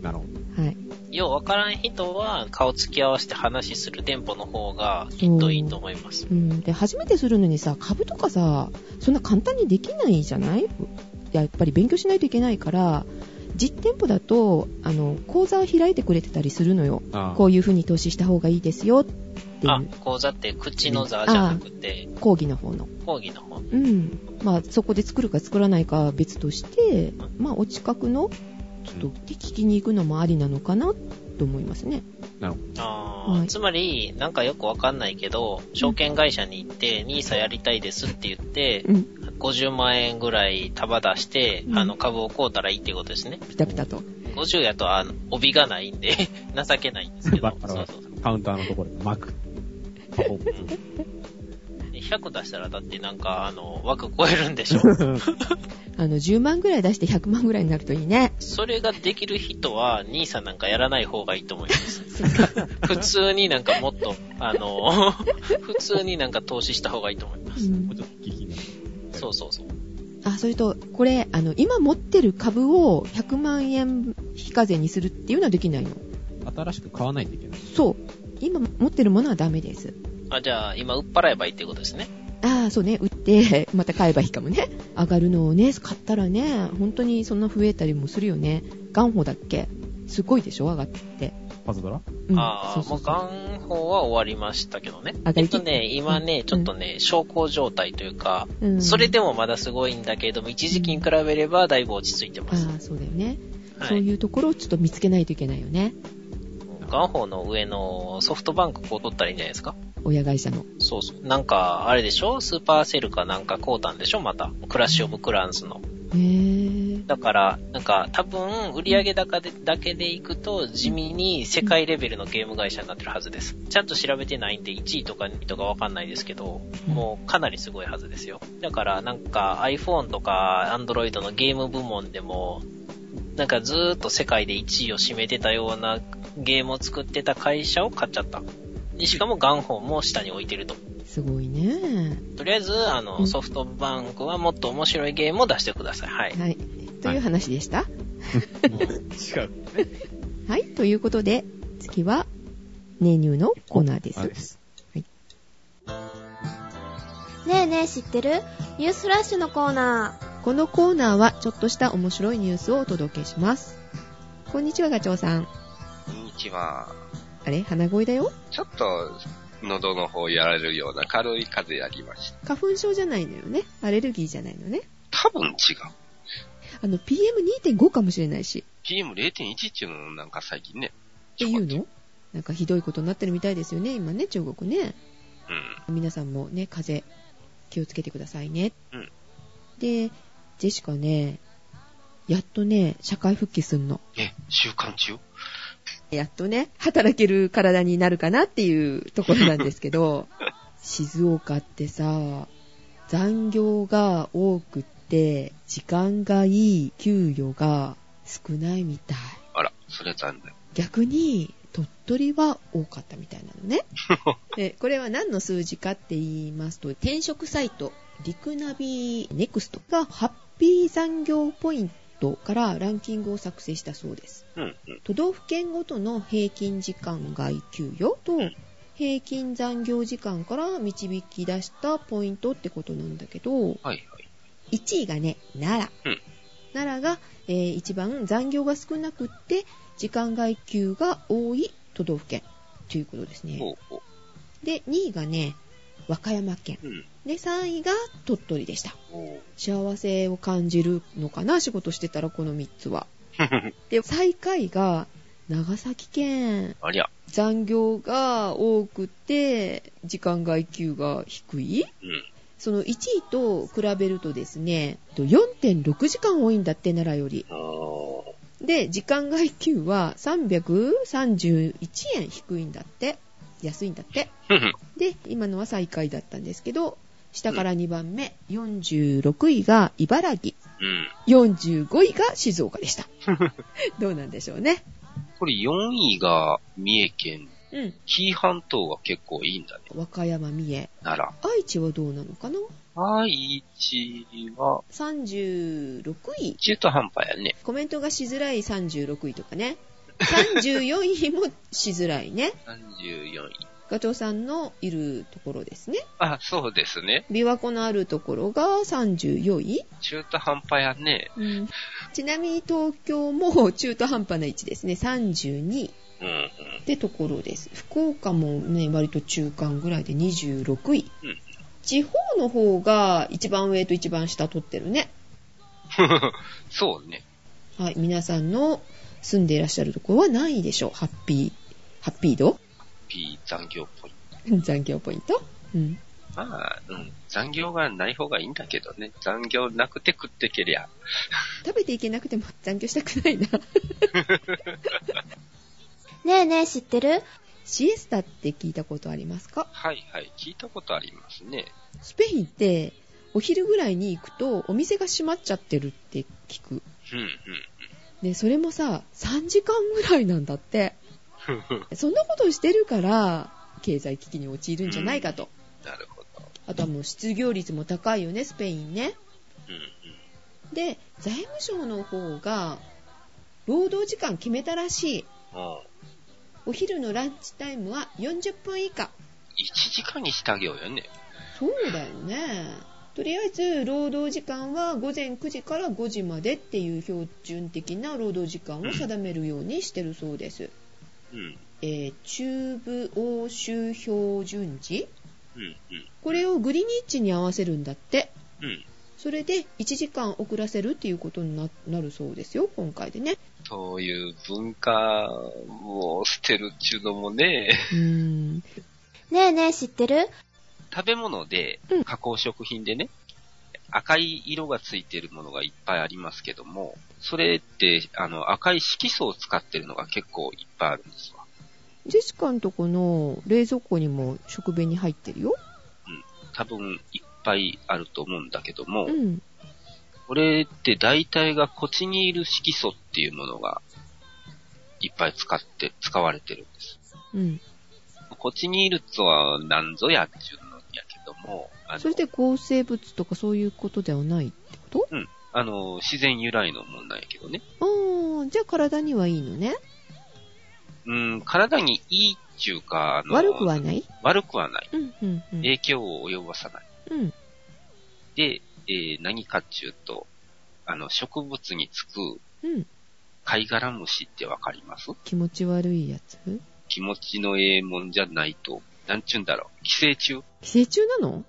なるほど。はい。ようわからん人は、顔つき合わせて話する店舗の方が、きっといいと思います。うん。で、初めてするのにさ、株とかさ、そんな簡単にできないじゃない？やっぱり勉強しないといけないから、実店舗だと、あの、講座を開いてくれてたりするのよ。あこういう風に投資した方がいいですよっていあう、講座って口の座じゃなくて、講義の方の。講義の方。うん。まあ、そこで作るか作らないかは別として、まあ、お近くの、ちょっと、聞きに行くのもありなのかなと思いますね。なるほあーはいつまり、なんかよくわかんないけど、証券会社に行って、ニーサやりたいですって言って、うん。50万円ぐらい束出して、うんあの株を買うたらいいっていうことですね。ピタピタと。50やと、あの、帯がないんで、情けないんですけどば、そうそうそう。カウンターのところで巻く。パフォーマンスで100出したらだってなんか、あの、枠超えるんでしょ。あの、10万ぐらい出して100万ぐらいになるといいね。それができる人は、ニーサなんかやらない方がいいと思います。普通になんかもっと、あの、普通になんか投資した方がいいと思います。うんもうちょっと聞きながらそうそうそう。あ、それと、これ、あの、今持ってる株を100万円非課税にするっていうのはできないの？新しく買わないといけない。そう。今持ってるものはダメです。あ、じゃあ、今売っ払えばいいってことですね。ああ、そうね。売って、また買えばいいかもね。上がるのをね、買ったらね、本当にそんな増えたりもするよね。ガンホだっけ？すごいでしょ？上がって。パズドラ？うん。ああ、もうそうそうそう。元本は終わりましたけどね。上がりきっえっとね、今ね、ちょっとね、小康状態というか、うんそれでもまだすごいんだけれども、一時期に比べればだいぶ落ち着いてます。ああ、そうだよね。はいそういうところをちょっと見つけないといけないよね。ガンホーの上のソフトバンクこう取ったらいいんじゃないですか？親会社の。そうそう。なんか、あれでしょ？スーパーセルかなんか買うたんでしょ？また。クラッシュオブクランスの。へー。だから、なんか、多分、売上高でだけでいくと、地味に世界レベルのゲーム会社になってるはずです。ちゃんと調べてないんで、1位とか2位とかわかんないですけど、もうかなりすごいはずですよ。だから、なんか iPhone とか Android のゲーム部門でも、なんかずーっと世界で1位を占めてたようなゲームを作ってた会社を買っちゃった。でしかもガンホンも下に置いてると。すごいね。とりあえず、あの、うんソフトバンクはもっと面白いゲームを出してください。はい。はい。という話でした？違う。はい。ということで、次は、ネーニューのコーナーです。あです。ねえねえ知ってる？ニュースフラッシュのコーナこのコーナーは、ちょっとした面白いニュースをお届けします。こんにちは、ガチョウさん。こんにちは。あれ？鼻声だよ？ちょっと、喉の方やられるような軽い風邪やりました。花粉症じゃないのよね？アレルギーじゃないのね？多分違う。あの、PM2.5 かもしれないし。PM0.1 っていうのなんか最近ね。っていうの？なんかひどいことになってるみたいですよね、今ね、中国ね。うん。皆さんもね、風邪、気をつけてくださいね。うんで、ジェシカね、やっとね、社会復帰すんの。え、週間中？やっとね、働ける体になるかなっていうところなんですけど、静岡ってさ、残業が多くって、時間がいい給与が少ないみたい。あら、それ残念。逆に、鳥取は多かったみたいなのね。でこれは何の数字かって言いますと、転職サイト、リクナビネクストがハッピー残業ポイントからランキングを作成したそうです。うん、うん。都道府県ごとの平均時間外給与と平均残業時間から導き出したポイントってことなんだけど、はいはい。1位がね、奈良。うん奈良が、えー一番残業が少なくって、時間外給が多い都道府県ということですね。ほうほで、2位がね、和歌山県。う。うん。で、3位が鳥取でした。幸せを感じるのかな？仕事してたらこの3つは。で、最下位が長崎県。ありゃ。残業が多くて、時間外給が低いうん。その1位と比べるとですね、4.6時間多いんだって、奈良より。おで、時間外給は331円低いんだって。安いんだって。で、今のは最下位だったんですけど、下から2番目、46位が茨城、うん。45位が静岡でした。どうなんでしょうね。これ4位が三重県。うん。紀伊半島が結構いいんだね。和歌山、三重。奈愛知はどうなのかな？良。愛知は ?36 位。中途半端やね。コメントがしづらい36位とかね。34位もしづらいね。34位。ガチョウさんのいるところですね。あ、そうですね。琵琶湖のあるところが34位。中途半端やね。うん、ちなみに東京も 中途半端な位置ですね。32位うんうん。ってところです。福岡もね、割と中間ぐらいで26位。うん地方の方が一番上と一番下取ってるね。そうね。はい、皆さんの住んでいらっしゃるところは何位でしょうハッピー、ハッピー度 P 残業ポイン残業ポイント？うん。ト。まあ、うん。残業がない方がいいんだけどね。残業なくて食ってけりゃ。食べていけなくても 残業したくないな。ー。ねえねえ知ってる？シエスタって聞いたことありますか？はいはい。聞いたことありますね。スペインってお昼ぐらいに行くとお店が閉まっちゃってるって聞く。うんうんで、それもさ、3時間ぐらいなんだって。うん。そんなことをしてるから、経済危機に陥るんじゃないかと。なるほど。あとはもう失業率も高いよね、スペインね。うんうん。で、財務省の方が、労働時間決めたらしい。もお昼のランチタイムは40分以下。う、1時間にしてあげようよね。そうだよね。とりあえず、労働時間は午前9時から5時までっていう標準的な労働時間を定めるようにしてるそうです。うん。えー中部欧州標準時うんうん。これをグリニッチに合わせるんだって。うん。それで1時間遅らせるっていうことにななるそうですよ、今回でね。そういう文化を捨てるっちゅうのもね、うん。ねえねえ、知ってる？食べ物でうん、加工食品でね、赤い色がついてるものがいっぱいありますけども、それって、あの、赤い色素を使ってるのが結構いっぱいあるんですわ。ジェシカんとこの冷蔵庫にも食紅入ってるよ。多分いっぱいあると思うんだけども、うん。これって大体がコチニール色素っていうものがいっぱい使って、使われてるんです。うん。コチニールとは何ぞやっちゅうのやけども、それで抗生物とかそういうことではないってこと？あの、自然由来のもんなんやけどね。ああ、じゃあ体にはいいのね。うん、体にいいっちゅうか、あの、悪くはない？悪くはない。うん、うん、うん。影響を及ぼさない。うん。で、えー何かっちゅうと、あの、植物につくうん。貝殻虫ってわかります？気持ち悪いやつ？気持ちのええもんじゃないと、なんちゅうんだろう。寄生虫？寄生虫なの？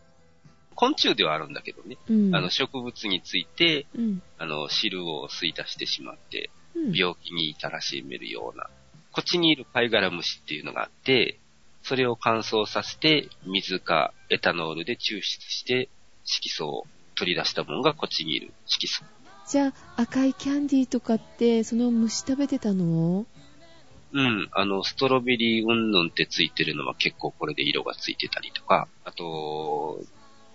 昆虫ではあるんだけどね。うん。あの、植物について、うん。あの、汁を吸い出してしまって、うん。病気に至らしめるような。こっちにいる貝殻虫っていうのがあって、それを乾燥させて、水かエタノールで抽出して、色素を取り出したものがこっちにいる色素。じゃあ、赤いキャンディーとかって、その虫食べてたの？うん、あの、ストロベリーうんぬんってついてるのは結構これで色がついてたりとか、あと、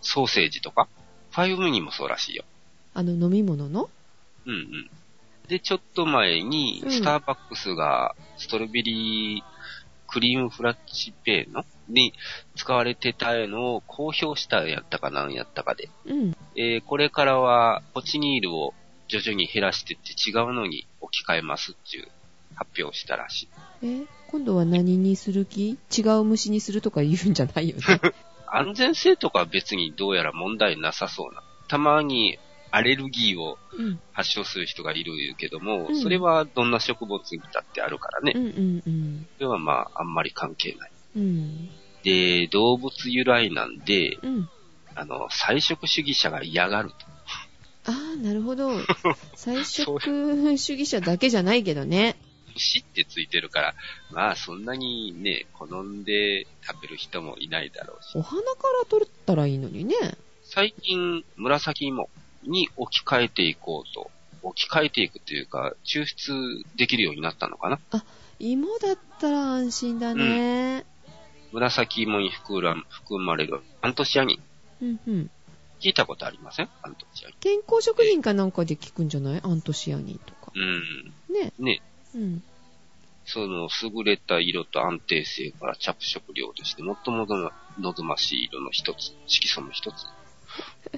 ソーセージとか、ファイブミニもそうらしいよ。あの飲み物の？うんうん。で、ちょっと前にう、んスターバックスが、ストロベリークリームフラッチペーノに使われてたのを公表したんやったかなんやったかで。うん。えーこれからは、ポチニールを徐々に減らしてって違うのに置き換えますっていう発表をしたらしい。え今度は何にする気？違う虫にするとか言うんじゃないよね。安全性とかは別にどうやら問題なさそうな。たまにアレルギーをうん。発症する人がいるけども、うんそれはどんな植物にだってあるからね。うんうんうん。それはまあ、あんまり関係ない。うん。で、動物由来なんで、うん。あの、菜食主義者が嫌がると。ああ、なるほど。菜食主義者だけじゃないけどね。牛ってついてるから、まあそんなにね、好んで食べる人もいないだろうし。お花から取ったらいいのにね。最近、紫芋に置き換えていこうと。置き換えていくというか、抽出できるようになったのかな芋だったら安心だね。紫芋に含まれるアントシアニン。うんうん。聞いたことありません？アントシアニン。健康食品かなんかで聞くんじゃない？アントシアニンとか。うん。ね。ね、うん。その優れた色と安定性から着色料として最も望ましい色の一つ、色素の一つ。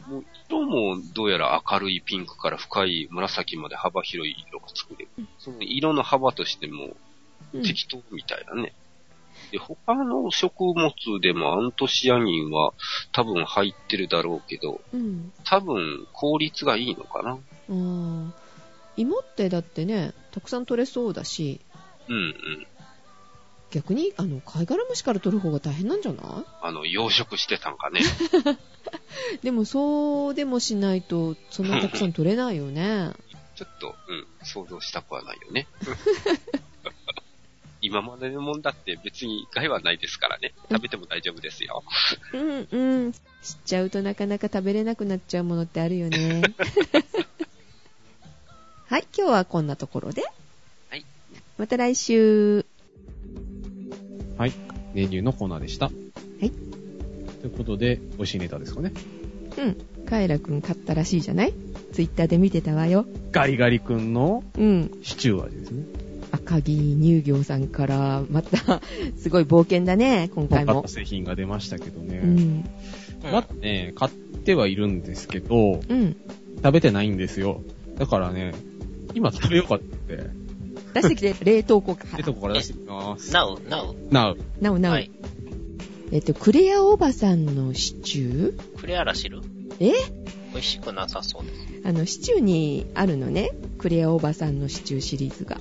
もう色もどうやら明るいピンクから深い紫まで幅広い色が作れるうん。その色の幅としてもうん、適当みたいなね。で、他の食物でもアントシアニンは多分入ってるだろうけど、うん。多分効率がいいのかな。ああ。芋ってだってね、たくさん取れそうだし、うんうん。逆に、あの、貝殻虫から取る方が大変なんじゃない？あの、養殖してたんかね。でも、そうでもしないと、そんなたくさん取れないよね。ちょっと、うん、想像したくはないよね。今までのもんだって別に害はないですからね。食べても大丈夫ですよ。うん、うん。知っちゃうとなかなか食べれなくなっちゃうものってあるよね。はい、今日はこんなところで。はい。また来週。はい。メニューのコーナーでした。はい。ということで、美味しいネタですかね。うん。カエラくん買ったらしいじゃない？ツイッターで見てたわよ。ガリガリ君のうん。シチュー味ですね。赤木乳業さんから、また、すごい冒険だね、今回も買った。製品が出ましたけどね。うん。まだね、買ってはいるんですけど、うん。食べてないんですよ。だからね、今食べようかって、出してきて、冷凍庫から。冷凍庫から出してきます。なお、なお、なう。なおなお。はい。えっと、クレアおばさんのシチュー？クレアラ汁え？美味しくなさそうです。あの、シチューにあるのね。クレアおばさんのシチューシリーズが。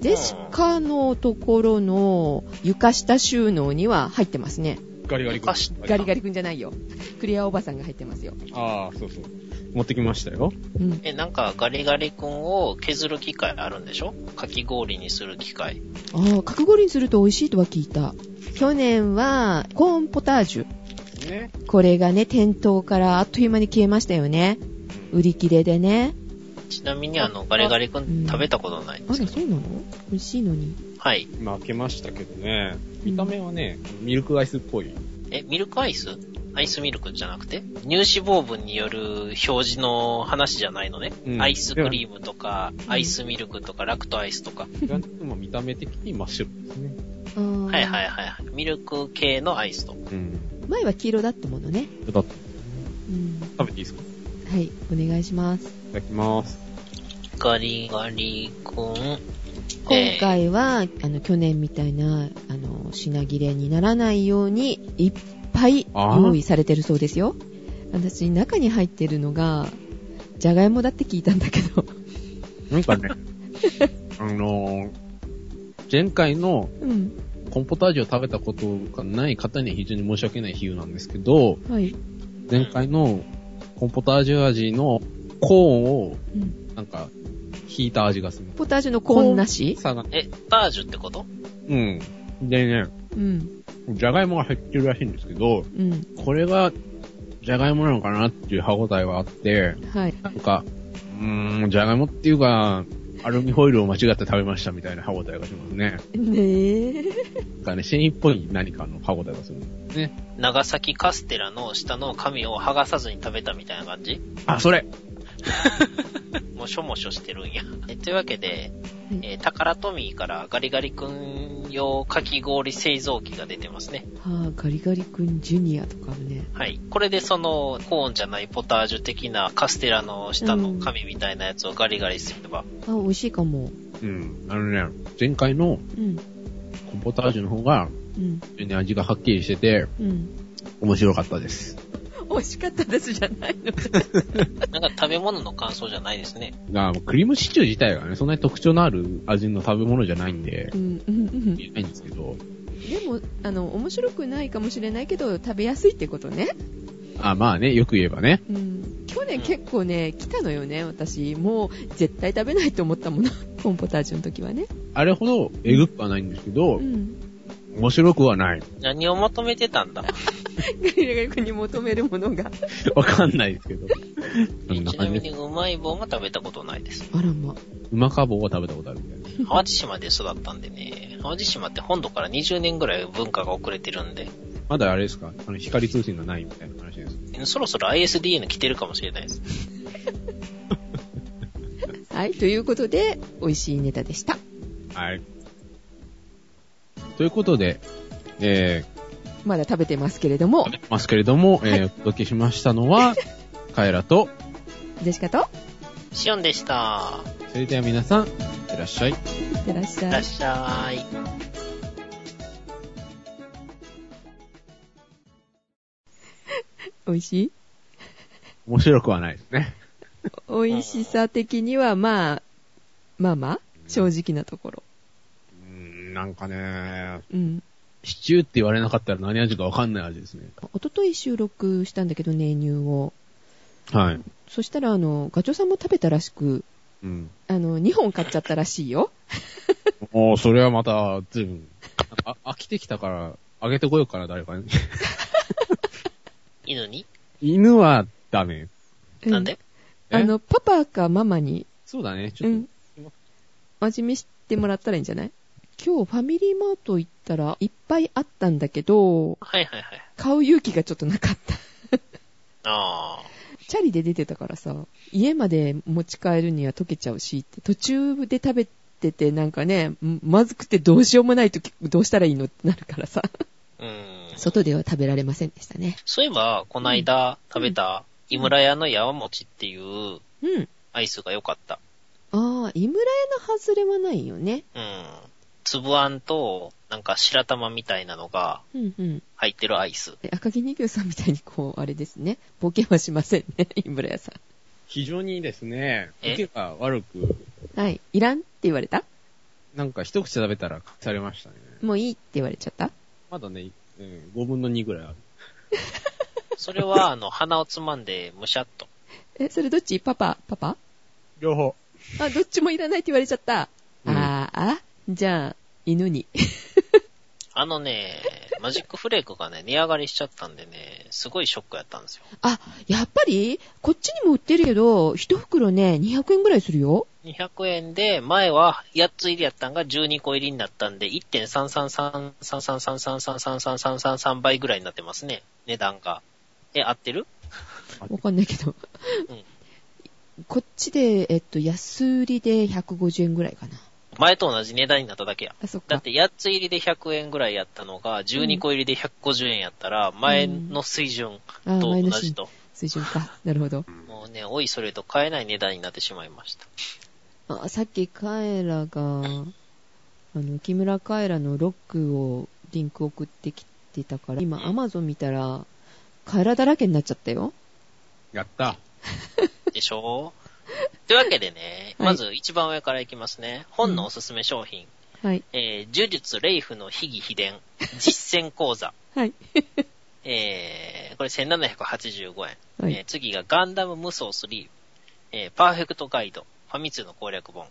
ジェシカのところの床下収納には入ってますね。ガリガリ君。昔ガリガリくんじゃないよ。クレアおばさんが入ってますよ。ああ、そうそう。持ってきましたよ。うん。え、なんかガリガリ君を削る機械あるんでしょ？かき氷にする機械。ああ、角氷にすると美味しいとは聞いた。去年は、コーンポタージュ。ね。これがね、店頭からあっという間に消えましたよね。売り切れでね。ちなみにあの、ガリガリ君食べたことないんですけど。そうなの？美味しいのに。はい。今開けましたけどね、見た目はね、ミルクアイスっぽい。え、ミルクアイス？アイスミルクじゃなくて乳脂肪分による表示の話じゃないのね。うんアイスクリームとか、アイスミルクとか、ラクトアイスとか。でも見た目的に真っ白ですね。はいはいはいはい。ミルク系のアイスと。うん。前は黄色だったものね。だってうん。食べていいですか？いはい、お願いします。ただきます。ガリガリ君。今回は、あの、去年みたいな、あの、品切れにならないように、いっぱい用意されてるそうですよ。私、中に入ってるのが、じゃがいもだって聞いたんだけど。なんかね、あのー、前回のうん。コンポタージュを食べたことがない方には非常に申し訳ない比喩なんですけど、はい。前回のコンポタージュ味のコーンを、うん。なんか、引いた味がする。ポタージュのコーンなし？さが、え、タージュってこと？うん。でね、うん。じゃがいもが入ってるらしいんですけど、うん。これが、じゃがいもなのかなっていう歯応えはあって、はい。なんか、うーん、じゃがいもっていうか、アルミホイルを間違って食べましたみたいな歯応えがしますね。ねえ。なんかね、繊維っぽい何かの歯応えがするんですね。長崎カステラの下の紙を剥がさずに食べたみたいな感じ？あ、それ もしょもしょしてるんや。えというわけで、えー、タカラトミーからガリガリ君用かき氷製造機が出てますね。はあ、ガリガリ君ジュニアとかあるね。はい。これでその、コーンじゃないポタージュ的なカステラの下の紙みたいなやつをガリガリすれば、あ、美味しいかも。うん。あのね、前回のうん。コンポタージュの方が、うん。非常に味がはっきりしてて、うん。面白かったです。美味しかったですじゃないの。なんか食べ物の感想じゃないですね。が、クリームシチュー自体がね、そんなに特徴のある味の食べ物じゃないんでう、ん、うん、うん。言えないんですけど、でも、あの、面白くないかもしれないけど、食べやすいってことね。あ、まあね、よく言えばね。うん。去年結構ね、来たのよね、私。もう、絶対食べないと思ったもの。コンポタージュの時はね。あれほどえぐくはないんですけどう、ん。面白くはない。何を求めてたんだガリガリ君に求めるものが。わかんないですけど。ちな。みにうまい棒が食べたことないです。あらま。うまか棒は食べたことあるみたいな。淡路島で育ったんでね、淡路島って本土から20年ぐらい文化が遅れてるんで、まだあれですか？あの、光通信がないみたいな話です。そろそろ ISDN 来てるかもしれないです。はい、ということで、美味しいネタでした。はい。ということで、えまだ食べてますけれどもー、、ますけれども、えー、お届けしましたのは、カエラと、ジェシカと、シオンでした。それでは皆さん、いってらっしゃい。いってらっしゃい。いらっしゃい。美味しい？面白くはないですね。美味しさ的には、まあ、まあまあ、正直なところ。うーん、なんかね、うん。シチューって言われなかったら何味かわかんない味ですね。おととい収録したんだけどね、乳を。はい。そしたら、あの、ガチョウさんも食べたらしく、うん。あの、2本買っちゃったらしいよ。おー、それはまた、ずいぶん、あ、飽きてきたから、あげてこようかな、誰かに。犬に？犬はダメ。うなんで？え？あの、パパかママに、そうだね、ちょっうん。味見してもらったらいいんじゃない？今日ファミリーマート行ったらいっぱいあったんだけど、はいはいはい。買う勇気がちょっとなかった。あチャリで出てたからさ、家まで持ち帰るには溶けちゃうし途中で食べててなんかね、んまずくてどうしようもないとき、どうしたらいいのってなるからさ、あ。うん。外では食べられませんでしたね。そういえば、こないだ食べた、井村屋のやわ餅っていううん。アイスが良かった。ああ、井村屋の外れはないよね。うん。粒あんと、なんか白玉みたいなのがうんうん。入ってるアイス。で赤木人形さんみたいにこう、あれですね。ボケはしませんね、井村屋さ非常にですね、え？受けが悪く、ん。はい。いらんって言われた？なんか一口食べたら隠されましたね。もういいって言われちゃった？まだね、うん5分の2ぐらいある。それは、あの、鼻をつまんで、むしゃっと。え、それどっち？パパ？パパ？両方。あ、どっちもいらないって言われちゃった。うんあーあ、じゃあ、犬に。あのね、マジックフレークがね、値上がりしちゃったんでね、すごいショックやったんですよ。あ、やっぱり、こっちにも売ってるけど、一袋ね、200円ぐらいするよ。200円で、前は8つ入りやったんが12個入りになったんで、1.33333333333倍ぐらいになってますね、値段が。え、合ってるわかんないけど。うんこっちで、えっと、安売りで150円ぐらいかな。前と同じ値段になっただけや。あ、そっか。だって8つ入りで100円ぐらいやったのが、12個入りで150円やったら、前の水準と前の水同じと。水準か。なるほど。もうね、おいそれと買えない値段になってしまいました。あ、さっきカエラが、あの、木村カエラのロックをリンク送ってきてたから、今アマゾン見たら、カエラだらけになっちゃったよ。やった。でしょ というわけでね、はいまず一番上からいきますね。本のおすすめ商品。はい。えー、呪術レイフの秘技秘伝、実践講座。はい。えー、これ1785円。はいえー次がガンダム無双3。えー、パーフェクトガイド、ファミ通の攻略本。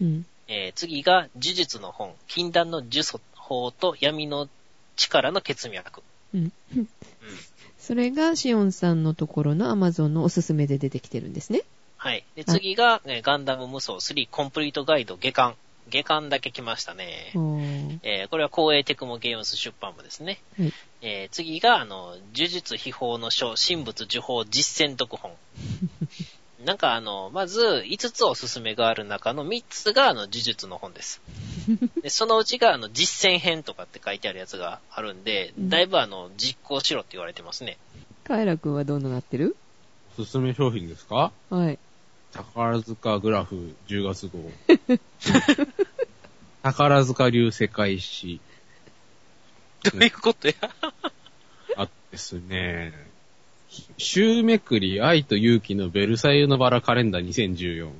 うん。えー、次が呪術の本、禁断の呪詛法と闇の力の血脈。うん。うん。それがシオンさんのところのアマゾンのおすすめで出てきてるんですね。はい。で、次が、えーガンダム無双3コンプリートガイド下巻。下巻だけ来ましたね。えーこれは光栄テクモゲームス出版部ですね。はい。えー次が、あの、呪術秘宝の書、神仏呪法実践読本。なんかあの、まず、5つおすすめがある中の3つが、あの、呪術の本です。で、そのうちが、あの、実践編とかって書いてあるやつがあるんで、うんだいぶあの、実行しろって言われてますね。カエラくんはどんななってる？おすすめ商品ですか？はい。宝塚グラフ10月号。宝塚流世界史。どういうことや？あですね。週めくり愛と勇気のベルサイユのバラカレンダー2014。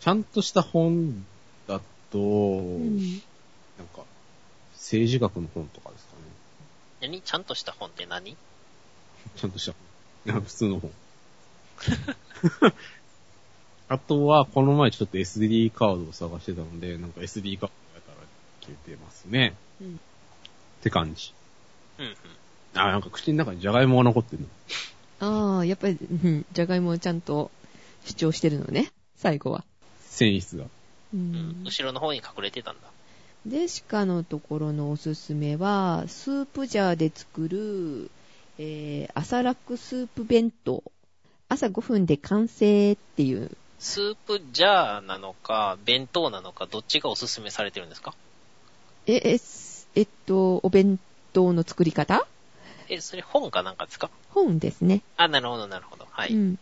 ちゃんとした本だと、うん。なんか、政治学の本とかですかね。何？ちゃんとした本って何？ちゃんとした本。普通の本。あとは、この前ちょっと SD カードを探してたので、なんか SD カードやったら消えてますね。うんって感じ。うんうん。あ、なんか口の中にジャガイモが残ってるの。ああ、やっぱり、うん、じゃがいもをちゃんと主張してるのね。最後は。繊維質が。ううんん。後ろの方に隠れてたんだ。で、鹿のところのおすすめは、スープジャーで作る、えー、朝楽スープ弁当。朝5分で完成っていう。スープジャーなのか、弁当なのか、どっちがおすすめされてるんですか？え、え、すえっと、お弁当の作り方？え、それ本かなんかですか？本ですね。あ、なるほど、なるほど。はい。うん。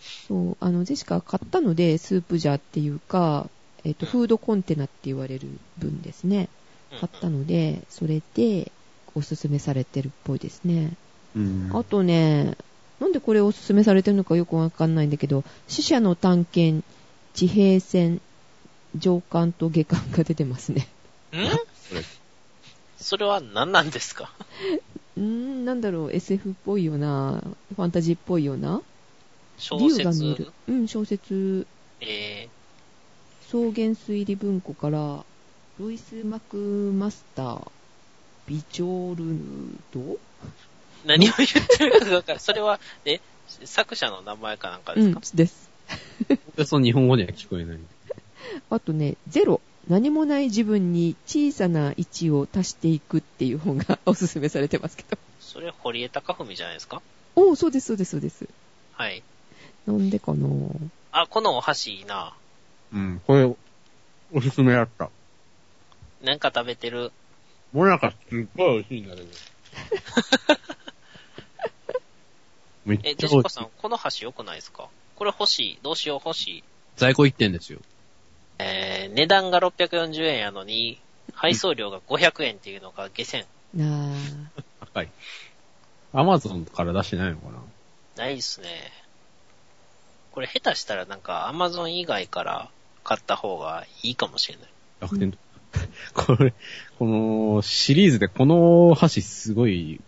そう、あの、ジェシカ買ったので、スープジャーっていうか、えっと、うんフードコンテナって言われる分ですね。うん買ったので、それで、おすすめされてるっぽいですね。うんあとね、なんでこれおすすめされてるのかよくわかんないんだけど、死者の探検、地平線、上巻と下巻が出てますね。ん？それは何なんですか？ん、なんだろう、SF っぽいような、ファンタジーっぽいような？小竜が見る。うん、小説、え草原推理文庫から、ロイス・マクマスター、ビジョルドー、何を言ってるかがわからん。それは、え、作者の名前かなんかでうんすか、、です。でその日本語には聞こえない。あとね、ゼロ。何もない自分に小さな位置を足していくっていう本がおすすめされてますけど。それ、堀江貴文じゃないですか？おお、そうです、そうです、そうです。はい。なんでかな？あ、このお箸いいな。うん、これ、おすすめだった。なんか食べてる。もなかすっごい美味しいんだけど。めっえ、ちゃ美味しいジェシカさん、この箸良くないですか？これ欲しい。どうしよう欲しい。在庫1点ですよ。えー、値段が640円やのに、配送料が500円っていうのが下船。なあ。高い。アマゾンから出してないのかな？ないっすね。これ下手したらなんか Amazon 以外から買った方がいいかもしれない。楽天と。これ、このシリーズでこの箸すごい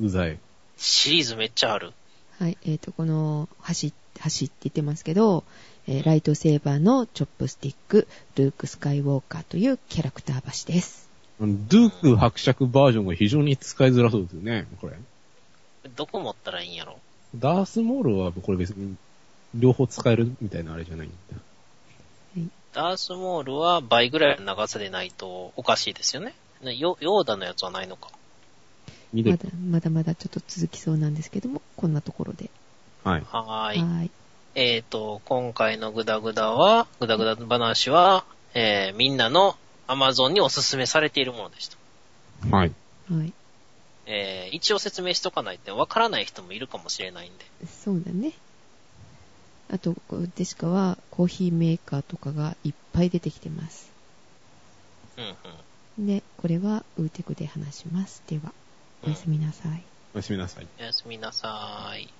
うざい。シリーズめっちゃある。はい、えっ、と、この、橋、橋って言ってますけど、えーライトセーバーのチョップスティック、ルーク・スカイウォーカーというキャラクター橋です。ドゥーク伯爵バージョンが非常に使いづらそうですよね、これ。どこ持ったらいいんやろ？ダースモールはこれ別に両方使えるみたいなあれじゃないんだ。ダースモールは倍ぐらいの長さでないとおかしいですよね。ねヨヨーダのやつはないのか。緑まだ、まだまだちょっと続きそうなんですけども、こんなところで。はい。はーい。はい。えっ、と、今回のグダグダは、グダグダ話は、えー、みんなの Amazon におすすめされているものでした。はい。はい。えー、一応説明しとかないとわからない人もいるかもしれないんで。そうだね。あと、デシカはコーヒーメーカーとかがいっぱい出てきてます。うんうん。で、これはウーテクで話します。では、おやすみなさい。おやすみなさい。おやすみなさーい。